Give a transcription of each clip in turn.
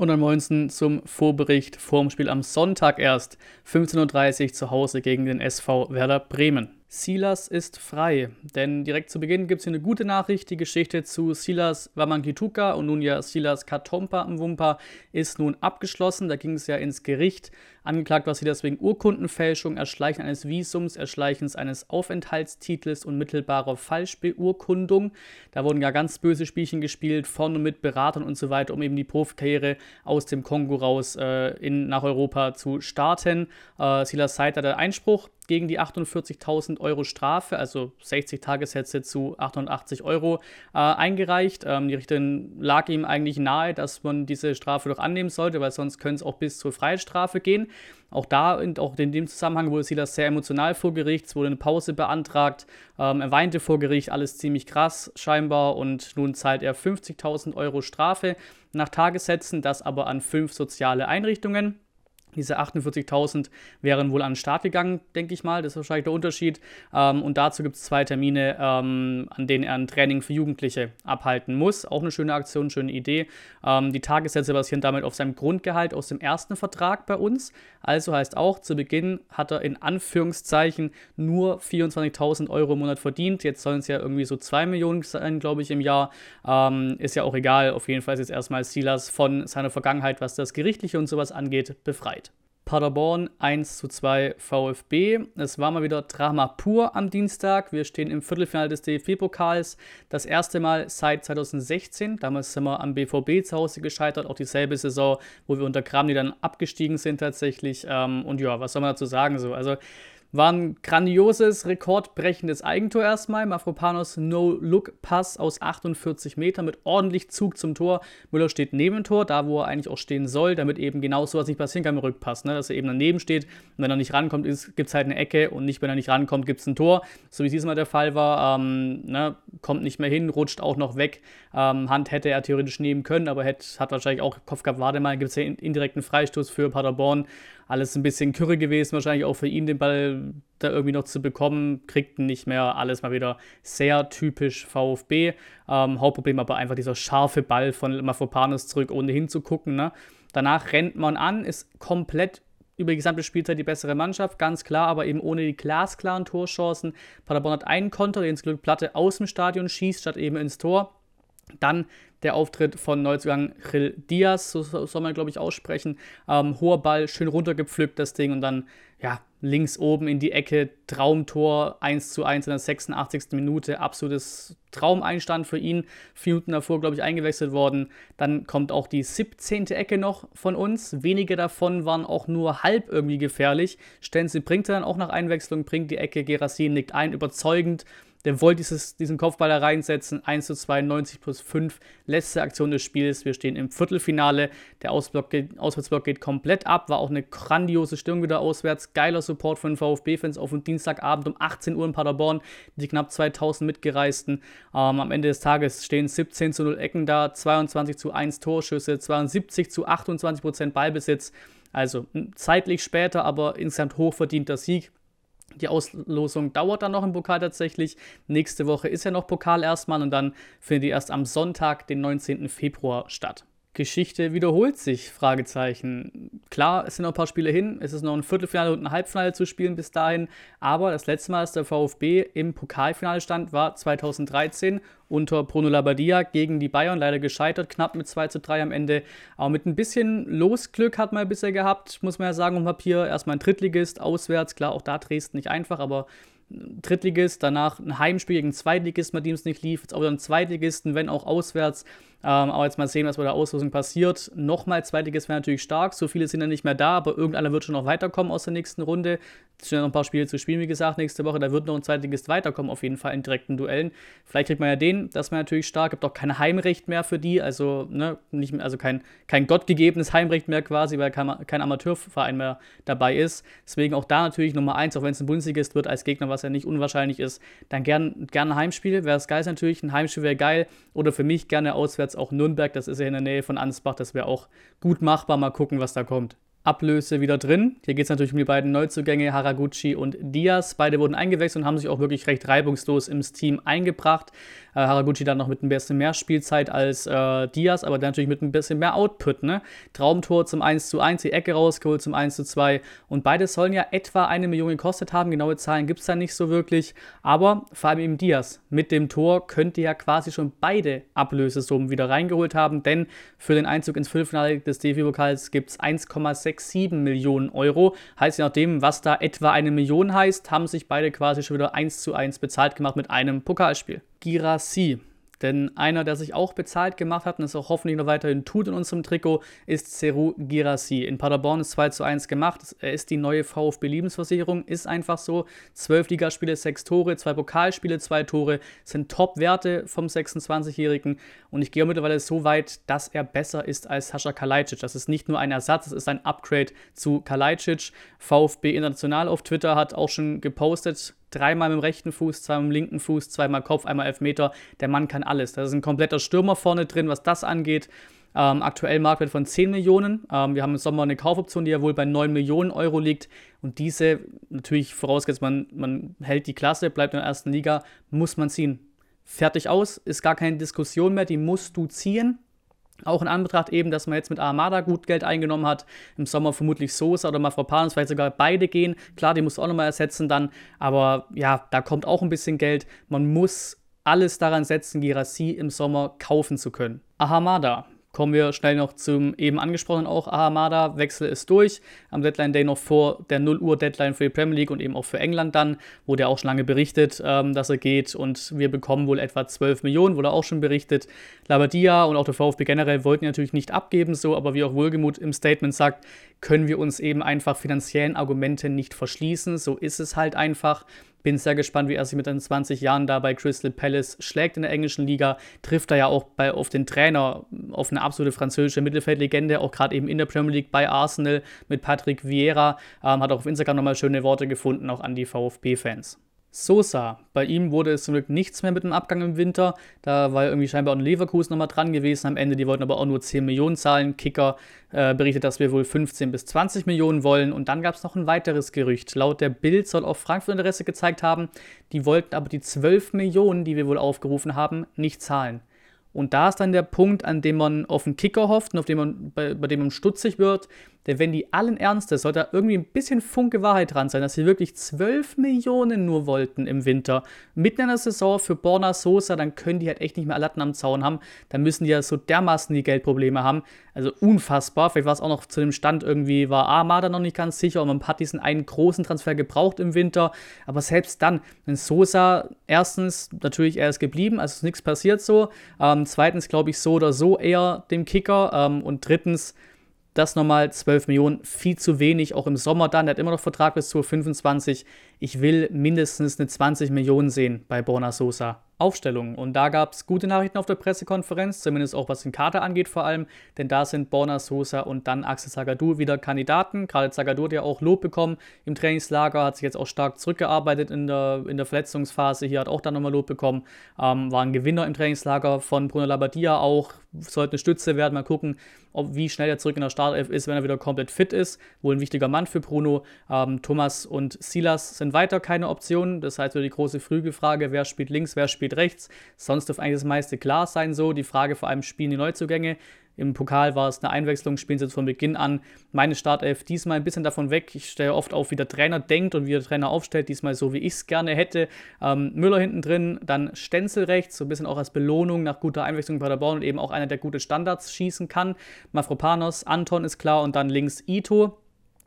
Und ansonsten zum Vorbericht vorm Spiel am Sonntag erst, 15.30 Uhr zu Hause gegen den SV Werder Bremen. Silas ist frei, denn direkt zu Beginn gibt es hier eine gute Nachricht. Die Geschichte zu Silas Wamankituka und nun ja Silas Katompa im Wumpa ist nun abgeschlossen. Da ging es ja ins Gericht. Angeklagt war Silas wegen Urkundenfälschung, Erschleichen eines Visums, Erschleichens eines Aufenthaltstitels und mittelbarer Falschbeurkundung. Da wurden ja ganz böse Spielchen gespielt, von und mit Beratern und so weiter, um eben die Profikarriere aus dem Kongo raus äh, in, nach Europa zu starten. Äh, Silas Seid hatte Einspruch gegen die 48.000 Euro Strafe, also 60 Tagessätze zu 880 Euro, äh, eingereicht. Ähm, die Richterin lag ihm eigentlich nahe, dass man diese Strafe doch annehmen sollte, weil sonst könnte es auch bis zur Freiheitsstrafe gehen. Auch da und auch in dem Zusammenhang wurde Silas sehr emotional vor Gericht, es wurde eine Pause beantragt, ähm, er weinte vor Gericht, alles ziemlich krass scheinbar und nun zahlt er 50.000 Euro Strafe nach Tagessätzen, das aber an fünf soziale Einrichtungen. Diese 48.000 wären wohl an den Start gegangen, denke ich mal. Das ist wahrscheinlich der Unterschied. Ähm, und dazu gibt es zwei Termine, ähm, an denen er ein Training für Jugendliche abhalten muss. Auch eine schöne Aktion, schöne Idee. Ähm, die Tagessätze basieren damit auf seinem Grundgehalt aus dem ersten Vertrag bei uns. Also heißt auch, zu Beginn hat er in Anführungszeichen nur 24.000 Euro im Monat verdient. Jetzt sollen es ja irgendwie so 2 Millionen sein, glaube ich, im Jahr. Ähm, ist ja auch egal. Auf jeden Fall ist jetzt erstmal Silas von seiner Vergangenheit, was das Gerichtliche und sowas angeht, befreit. Paderborn 1 zu 2 VfB. Es war mal wieder Drama pur am Dienstag. Wir stehen im Viertelfinale des DFB-Pokals. Das erste Mal seit 2016. Damals sind wir am BVB zu Hause gescheitert. Auch dieselbe Saison, wo wir unter Kramny dann abgestiegen sind tatsächlich. Ähm, und ja, was soll man dazu sagen? So, also war ein grandioses, rekordbrechendes Eigentor erstmal. Mafropanos No-Look-Pass aus 48 Metern mit ordentlich Zug zum Tor. Müller steht neben dem Tor, da wo er eigentlich auch stehen soll, damit eben genau so was nicht passieren kann im Rückpass. Ne? Dass er eben daneben steht und wenn er nicht rankommt, gibt es halt eine Ecke und nicht, wenn er nicht rankommt, gibt es ein Tor. So wie es diesmal der Fall war. Ähm, ne? Kommt nicht mehr hin, rutscht auch noch weg. Ähm, Hand hätte er theoretisch nehmen können, aber hätte, hat wahrscheinlich auch Kopf gehabt, warte mal, gibt es ja indirekten Freistoß für Paderborn alles ein bisschen kürre gewesen, wahrscheinlich auch für ihn den Ball da irgendwie noch zu bekommen, kriegt nicht mehr. Alles mal wieder sehr typisch VfB. Ähm, Hauptproblem aber einfach dieser scharfe Ball von Mafropanos zurück, ohne hinzugucken. Ne? Danach rennt man an, ist komplett über die gesamte Spielzeit die bessere Mannschaft, ganz klar, aber eben ohne die glasklaren Torchancen. Paderborn hat einen Konter, den ins Glück Platte aus dem Stadion schießt, statt eben ins Tor. Dann der Auftritt von Neuzugang Gil Diaz, so soll man, glaube ich, aussprechen. Ähm, hoher Ball, schön runtergepflückt, das Ding, und dann, ja, links oben in die Ecke, Traumtor, 1 zu 1 in der 86. Minute, absolutes Traumeinstand für ihn. Vier Minuten davor, glaube ich, eingewechselt worden. Dann kommt auch die 17. Ecke noch von uns. Wenige davon waren auch nur halb irgendwie gefährlich. Stenzel bringt dann auch nach Einwechslung, bringt die Ecke, Gerassin nickt ein, überzeugend. Der wollte dieses, diesen Kopfball da reinsetzen. 1 zu 2, 90 plus 5. Letzte Aktion des Spiels. Wir stehen im Viertelfinale. Der Ausblock geht, Auswärtsblock geht komplett ab. War auch eine grandiose Stimmung wieder auswärts. Geiler Support von den VfB-Fans auf dem Dienstagabend um 18 Uhr in Paderborn. Die knapp 2000 Mitgereisten. Ähm, am Ende des Tages stehen 17 zu 0 Ecken da. 22 zu 1 Torschüsse. 72 zu 28 Prozent Ballbesitz. Also zeitlich später, aber insgesamt hochverdienter Sieg. Die Auslosung dauert dann noch im Pokal tatsächlich. Nächste Woche ist ja noch Pokal erstmal und dann findet die erst am Sonntag, den 19. Februar statt. Geschichte wiederholt sich? Fragezeichen. Klar, es sind noch ein paar Spiele hin, es ist noch ein Viertelfinale und ein Halbfinale zu spielen bis dahin, aber das letzte Mal, dass der VfB im Pokalfinale stand, war 2013 unter Bruno Labbadia gegen die Bayern, leider gescheitert, knapp mit 2 zu 3 am Ende. Aber mit ein bisschen Losglück hat man bisher gehabt, muss man ja sagen, um Papier. Erstmal ein Drittligist, auswärts, klar, auch da Dresden nicht einfach, aber Drittligist, danach ein Heimspiel gegen Zweitligisten, bei dem es nicht lief, jetzt auch wieder ein Zweitligisten, wenn auch auswärts. Ähm, aber jetzt mal sehen, was bei der Auslosung passiert. Nochmal Zweitliges wäre natürlich stark. So viele sind ja nicht mehr da, aber irgendeiner wird schon noch weiterkommen aus der nächsten Runde. Es sind ja noch ein paar Spiele zu spielen, wie gesagt, nächste Woche. Da wird noch ein Zweitligist weiterkommen, auf jeden Fall in direkten Duellen. Vielleicht kriegt man ja den, das wäre natürlich stark. Gibt auch kein Heimrecht mehr für die, also, ne, nicht mehr, also kein, kein gottgegebenes Heimrecht mehr quasi, weil kein, kein Amateurverein mehr dabei ist. Deswegen auch da natürlich Nummer eins, auch wenn es ein Bundesligist wird als Gegner, was ja nicht unwahrscheinlich ist, dann gern, gern ein Heimspiel. Wäre es geil natürlich. Ein Heimspiel wäre geil. Oder für mich gerne auswärts jetzt auch Nürnberg, das ist ja in der Nähe von Ansbach, das wäre auch gut machbar. Mal gucken, was da kommt. Ablöse wieder drin. Hier geht es natürlich um die beiden Neuzugänge Haraguchi und Diaz. Beide wurden eingewechselt und haben sich auch wirklich recht reibungslos ins Team eingebracht. Äh, Haraguchi dann noch mit ein bisschen mehr Spielzeit als äh, Diaz, aber natürlich mit ein bisschen mehr Output. Ne? Traumtor zum 1 zu 1, die Ecke rausgeholt zum 1 zu 2 und beide sollen ja etwa eine Million gekostet haben. Genaue Zahlen gibt es da nicht so wirklich, aber vor allem eben Diaz mit dem Tor könnte ja quasi schon beide Ablösesummen wieder reingeholt haben, denn für den Einzug ins Viertelfinale des DFB-Pokals gibt es 1,67 Millionen Euro. Heißt je nachdem, was da etwa eine Million heißt, haben sich beide quasi schon wieder 1 zu 1 bezahlt gemacht mit einem Pokalspiel. Girassi. Denn einer, der sich auch bezahlt gemacht hat und es auch hoffentlich noch weiterhin tut in unserem Trikot, ist Seru Girassi. In Paderborn ist 2 zu 1 gemacht. Er ist die neue VfB-Lebensversicherung, ist einfach so. Zwölf Ligaspiele, sechs Tore, zwei Pokalspiele, zwei Tore, sind Top-Werte vom 26-Jährigen. Und ich gehe mittlerweile so weit, dass er besser ist als Sascha Kalajdzic. Das ist nicht nur ein Ersatz, es ist ein Upgrade zu Kalajdzic. VfB International auf Twitter hat auch schon gepostet, dreimal mit dem rechten Fuß, zweimal mit dem linken Fuß, zweimal Kopf, einmal Elfmeter. Der Mann kann alles. Da ist ein kompletter Stürmer vorne drin, was das angeht. Ähm, aktuell Marktwert von 10 Millionen. Ähm, wir haben im Sommer eine Kaufoption, die ja wohl bei 9 Millionen Euro liegt. Und diese, natürlich vorausgesetzt, man, man hält die Klasse, bleibt in der ersten Liga, muss man ziehen. Fertig aus, ist gar keine Diskussion mehr, die musst du ziehen. Auch in Anbetracht eben, dass man jetzt mit Armada gut Geld eingenommen hat, im Sommer vermutlich Sosa oder Mafropanos, vielleicht sogar beide gehen. Klar, die muss auch nochmal ersetzen dann, aber ja, da kommt auch ein bisschen Geld. Man muss alles daran setzen, Girassi im Sommer kaufen zu können. Ahamada, Kommen wir schnell noch zum eben angesprochenen auch Ahamada. Wechsel ist durch. Am Deadline Day noch vor der 0 Uhr Deadline für die Premier League und eben auch für England dann. Wurde ja auch schon lange berichtet, ähm, dass er geht. Und wir bekommen wohl etwa 12 Millionen, wurde auch schon berichtet. Labadia und auch der VfB generell wollten natürlich nicht abgeben, so, aber wie auch Wohlgemut im Statement sagt, können wir uns eben einfach finanziellen Argumenten nicht verschließen. So ist es halt einfach. Bin sehr gespannt, wie er sich mit seinen 20 Jahren da bei Crystal Palace schlägt in der englischen Liga. Trifft er ja auch bei, auf den Trainer, auf eine absolute französische Mittelfeldlegende, auch gerade eben in der Premier League bei Arsenal mit Patrick Vieira. Ähm, hat auch auf Instagram nochmal schöne Worte gefunden, auch an die VfB-Fans. Sosa, bei ihm wurde es zum Glück nichts mehr mit dem Abgang im Winter. Da war irgendwie scheinbar auch ein Leverkusen nochmal dran gewesen am Ende. Die wollten aber auch nur 10 Millionen zahlen. Kicker äh, berichtet, dass wir wohl 15 bis 20 Millionen wollen. Und dann gab es noch ein weiteres Gerücht. Laut der Bild soll auch Frankfurt Interesse gezeigt haben. Die wollten aber die 12 Millionen, die wir wohl aufgerufen haben, nicht zahlen. Und da ist dann der Punkt, an dem man auf den Kicker hofft und auf dem man, bei, bei dem man stutzig wird, denn wenn die allen Ernstes, sollte da irgendwie ein bisschen Funke Wahrheit dran sein, dass sie wirklich 12 Millionen nur wollten im Winter, mitten in der Saison für Borna Sosa, dann können die halt echt nicht mehr Latten am Zaun haben. Dann müssen die ja so dermaßen die Geldprobleme haben. Also unfassbar. Vielleicht war es auch noch zu dem Stand irgendwie, war Armada noch nicht ganz sicher und man hat diesen einen großen Transfer gebraucht im Winter. Aber selbst dann, wenn Sosa, erstens, natürlich, er ist geblieben, also ist nichts passiert so. Ähm, zweitens, glaube ich, so oder so eher dem Kicker. Ähm, und drittens, das nochmal 12 Millionen, viel zu wenig, auch im Sommer dann. Er hat immer noch Vertrag bis zu 25. Ich will mindestens eine 20 Millionen sehen bei Borna Sosa. Aufstellungen. Und da gab es gute Nachrichten auf der Pressekonferenz, zumindest auch was den Kader angeht vor allem, denn da sind Borna Sosa und dann Axel Zagadou wieder Kandidaten. Gerade Zagadou hat ja auch Lob bekommen im Trainingslager, hat sich jetzt auch stark zurückgearbeitet in der, in der Verletzungsphase, hier hat auch dann nochmal Lob bekommen, ähm, war ein Gewinner im Trainingslager von Bruno Labbadia auch, sollte eine Stütze werden, mal gucken, ob, wie schnell er zurück in der Startelf ist, wenn er wieder komplett fit ist. Wohl ein wichtiger Mann für Bruno. Ähm, Thomas und Silas sind weiter keine Optionen, das heißt wieder die große Frühgefrage, wer spielt links, wer spielt rechts. Sonst dürfte eigentlich das meiste klar sein so. Die Frage vor allem, spielen die Neuzugänge? Im Pokal war es eine Einwechslung, spielen sie jetzt von Beginn an. Meine Startelf diesmal ein bisschen davon weg. Ich stelle oft auf, wie der Trainer denkt und wie der Trainer aufstellt. Diesmal so, wie ich es gerne hätte. Ähm, Müller hinten drin, dann Stenzel rechts, so ein bisschen auch als Belohnung nach guter Einwechslung bei der Paderborn und eben auch einer, der gute Standards schießen kann. Mafropanos, Anton ist klar und dann links Ito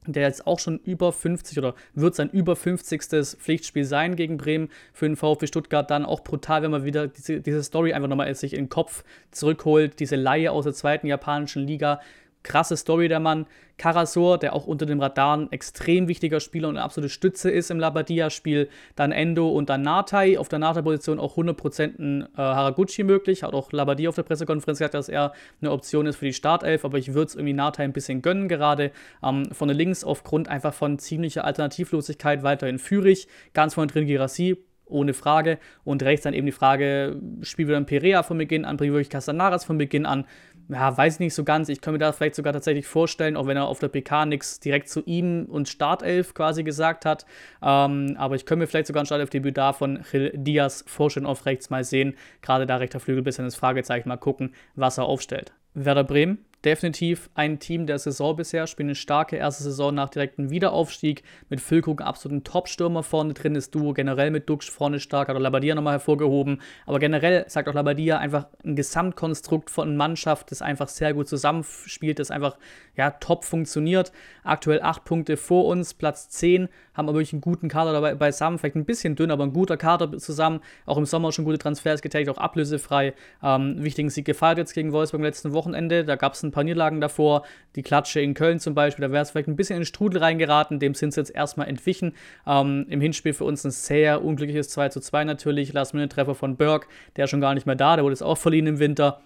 der jetzt auch schon über 50 oder wird sein über 50. Pflichtspiel sein gegen Bremen für den VfB Stuttgart. Dann auch brutal, wenn man wieder diese, diese Story einfach nochmal sich in den Kopf zurückholt. Diese Laie aus der zweiten japanischen Liga krasse Story der Mann. Karasor, der auch unter dem Radar ein extrem wichtiger Spieler und eine absolute Stütze ist im Labadia-Spiel. Dann Endo und dann Natai. Auf der Natai-Position auch 100% ein äh, Haraguchi möglich. Hat auch Labadia auf der Pressekonferenz gesagt, dass er eine Option ist für die Startelf. Aber ich würde es irgendwie Natai ein bisschen gönnen gerade. Ähm, von der Links aufgrund einfach von ziemlicher Alternativlosigkeit weiterhin Führig. Ganz vorne drin Girassi ohne Frage. Und rechts dann eben die Frage, spielen wir dann Perea von Beginn an, bringen wir wirklich Castanaras von Beginn an. Ja, weiß ich nicht so ganz. Ich könnte mir da vielleicht sogar tatsächlich vorstellen, auch wenn er auf der PK nichts direkt zu ihm und Startelf quasi gesagt hat. Ähm, aber ich könnte mir vielleicht sogar ein Startelf-Debüt da von Gil Diaz vorstellen auf rechts mal sehen. Gerade da rechter Flügel bisschen das Fragezeichen mal gucken, was er aufstellt. Werder Bremen definitiv ein Team der Saison bisher, spielen eine starke erste Saison nach direktem Wiederaufstieg, mit Füllkrug absoluten Top-Stürmer vorne drin, ist Duo generell mit Dux vorne stark, hat auch Labadia nochmal hervorgehoben, aber generell sagt auch Labadia einfach ein Gesamtkonstrukt von Mannschaft, das einfach sehr gut zusammenspielt, das einfach ja, top funktioniert. Aktuell 8 Punkte vor uns, Platz 10, haben aber wirklich einen guten Kader dabei beisammen, vielleicht ein bisschen dünn, aber ein guter Kader zusammen, auch im Sommer schon gute Transfers getätigt, auch ablösefrei. Ähm, wichtigen Sieg gefeiert jetzt gegen Wolfsburg am letzten Wochenende, da gab es ein paar Niederlagen davor, die Klatsche in Köln zum Beispiel, da wäre es vielleicht ein bisschen in den Strudel reingeraten, dem sind sie jetzt erstmal entwichen. Ähm, Im Hinspiel für uns ein sehr unglückliches 2 zu 2 natürlich, Last-Minute-Treffer von Berg, der ist schon gar nicht mehr da, der wurde jetzt auch verliehen im Winter.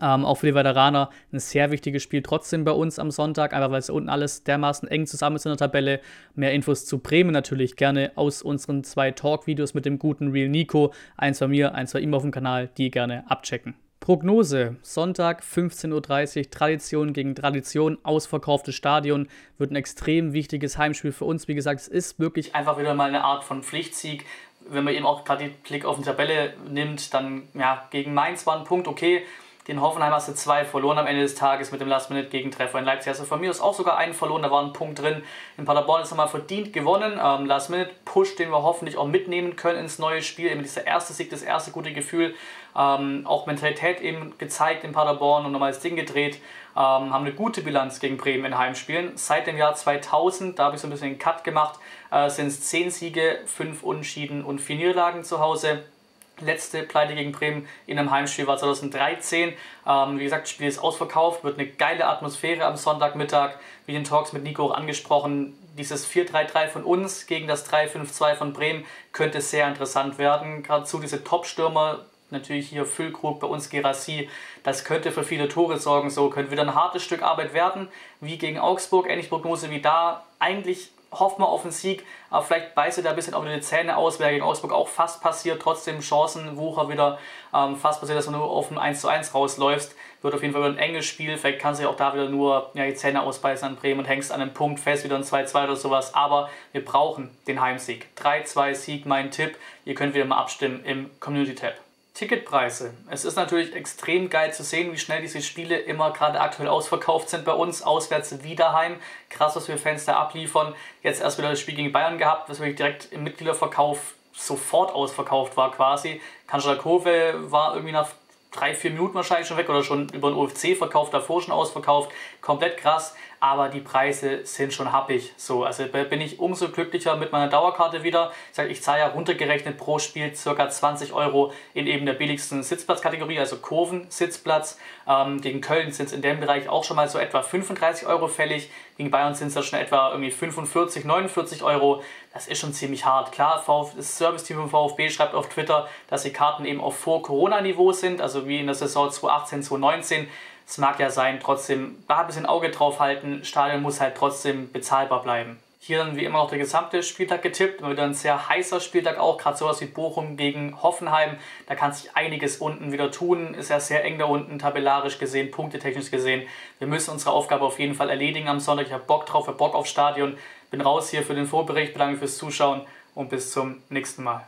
Ähm, auch für die Veteraner ein sehr wichtiges Spiel trotzdem bei uns am Sonntag, einfach weil es unten alles dermaßen eng zusammen ist in der Tabelle. Mehr Infos zu Bremen natürlich gerne aus unseren zwei Talk-Videos mit dem guten Real Nico. Eins bei mir, eins bei ihm auf dem Kanal, die gerne abchecken. Prognose: Sonntag 15.30 Uhr, Tradition gegen Tradition, ausverkauftes Stadion, wird ein extrem wichtiges Heimspiel für uns. Wie gesagt, es ist wirklich einfach wieder mal eine Art von Pflichtsieg. Wenn man eben auch gerade den Blick auf die Tabelle nimmt, dann ja, gegen Mainz war ein Punkt okay. Den Hoffenheim hast du zwei verloren am Ende des Tages mit dem Last-Minute-Gegentreffer. In Leipzig hast du von mir aus auch sogar einen verloren, da war ein Punkt drin. In Paderborn ist nochmal verdient gewonnen. Ähm, Last-Minute-Push, den wir hoffentlich auch mitnehmen können ins neue Spiel. Eben dieser erste Sieg, das erste gute Gefühl. Ähm, auch Mentalität eben gezeigt in Paderborn und nochmal das Ding gedreht. Ähm, haben eine gute Bilanz gegen Bremen in Heimspielen. Seit dem Jahr 2000, da habe ich so ein bisschen einen Cut gemacht, äh, sind es 10 Siege, 5 Unschieden und 4 Niederlagen zu Hause letzte Pleite gegen Bremen in einem Heimspiel war 2013. Ähm, wie gesagt, das Spiel ist ausverkauft, wird eine geile Atmosphäre am Sonntagmittag. Wie den Talks mit Nico auch angesprochen, dieses 4-3-3 von uns gegen das 3-5-2 von Bremen könnte sehr interessant werden. Gerade zu diese Top-Stürmer, natürlich hier Füllkrug, bei uns Gerassi, das könnte für viele Tore sorgen. So könnte wieder ein hartes Stück Arbeit werden, wie gegen Augsburg. Ähnlich Prognose wie da. Eigentlich hoffen wir auf einen Sieg, aber vielleicht beißt er da ein bisschen auch wieder die Zähne aus, wäre gegen Augsburg auch fast passiert, trotzdem Chancenwucher wieder ähm, fast passiert, dass du nur auf ein 1 zu 1 rausläufst. Wird auf jeden Fall wieder ein enges Spiel, vielleicht kannst du ja auch da wieder nur ja, die Zähne ausbeißen an Bremen und hängst an einem Punkt fest, wieder ein 2-2 oder sowas, aber wir brauchen den Heimsieg. 3-2 Sieg, mein Tipp, ihr könnt wieder mal abstimmen im Community-Tab. Ticketpreise. Es ist natürlich extrem geil zu sehen, wie schnell diese Spiele immer gerade aktuell ausverkauft sind bei uns. Auswärts Wiederheim. Krass, was wir Fans da abliefern. Jetzt erst wieder das Spiel gegen Bayern gehabt, was wirklich direkt im Mitgliederverkauf sofort ausverkauft war quasi. Kanschalkove war irgendwie nach drei, vier Minuten wahrscheinlich schon weg oder schon über den UFC-Verkauf davor schon ausverkauft. Komplett krass aber die Preise sind schon happig. So, also bin ich umso glücklicher mit meiner Dauerkarte wieder. Ich, zahle ja runtergerechnet pro Spiel ca. 20 Euro in eben der billigsten Sitzplatzkategorie, also Kurven-Sitzplatz. Ähm, gegen Köln sind es in dem Bereich auch schon mal so etwa 35 Euro fällig. Gegen Bayern sind es da schon etwa irgendwie 45, 49 Euro. Das ist schon ziemlich hart. Klar, das Service-Team vom VfB schreibt auf Twitter, dass die Karten eben auf Vor-Corona-Niveau sind, also wie in der Saison 2018, 2019. Es mag ja sein, trotzdem da ein bisschen Auge drauf halten. Stadion muss halt trotzdem bezahlbar bleiben. Hier dann wie immer noch der gesamte Spieltag getippt. Immer wieder ein sehr heißer Spieltag auch. Gerade sowas wie Bochum gegen Hoffenheim. Da kann sich einiges unten wieder tun. Ist ja sehr eng da unten, tabellarisch gesehen, punktetechnisch gesehen. Wir müssen unsere Aufgabe auf jeden Fall erledigen am Sonntag. Ich habe Bock drauf, ich habe Bock aufs Stadion. Bin raus hier für den Vorbericht. Bedanke fürs Zuschauen und bis zum nächsten Mal.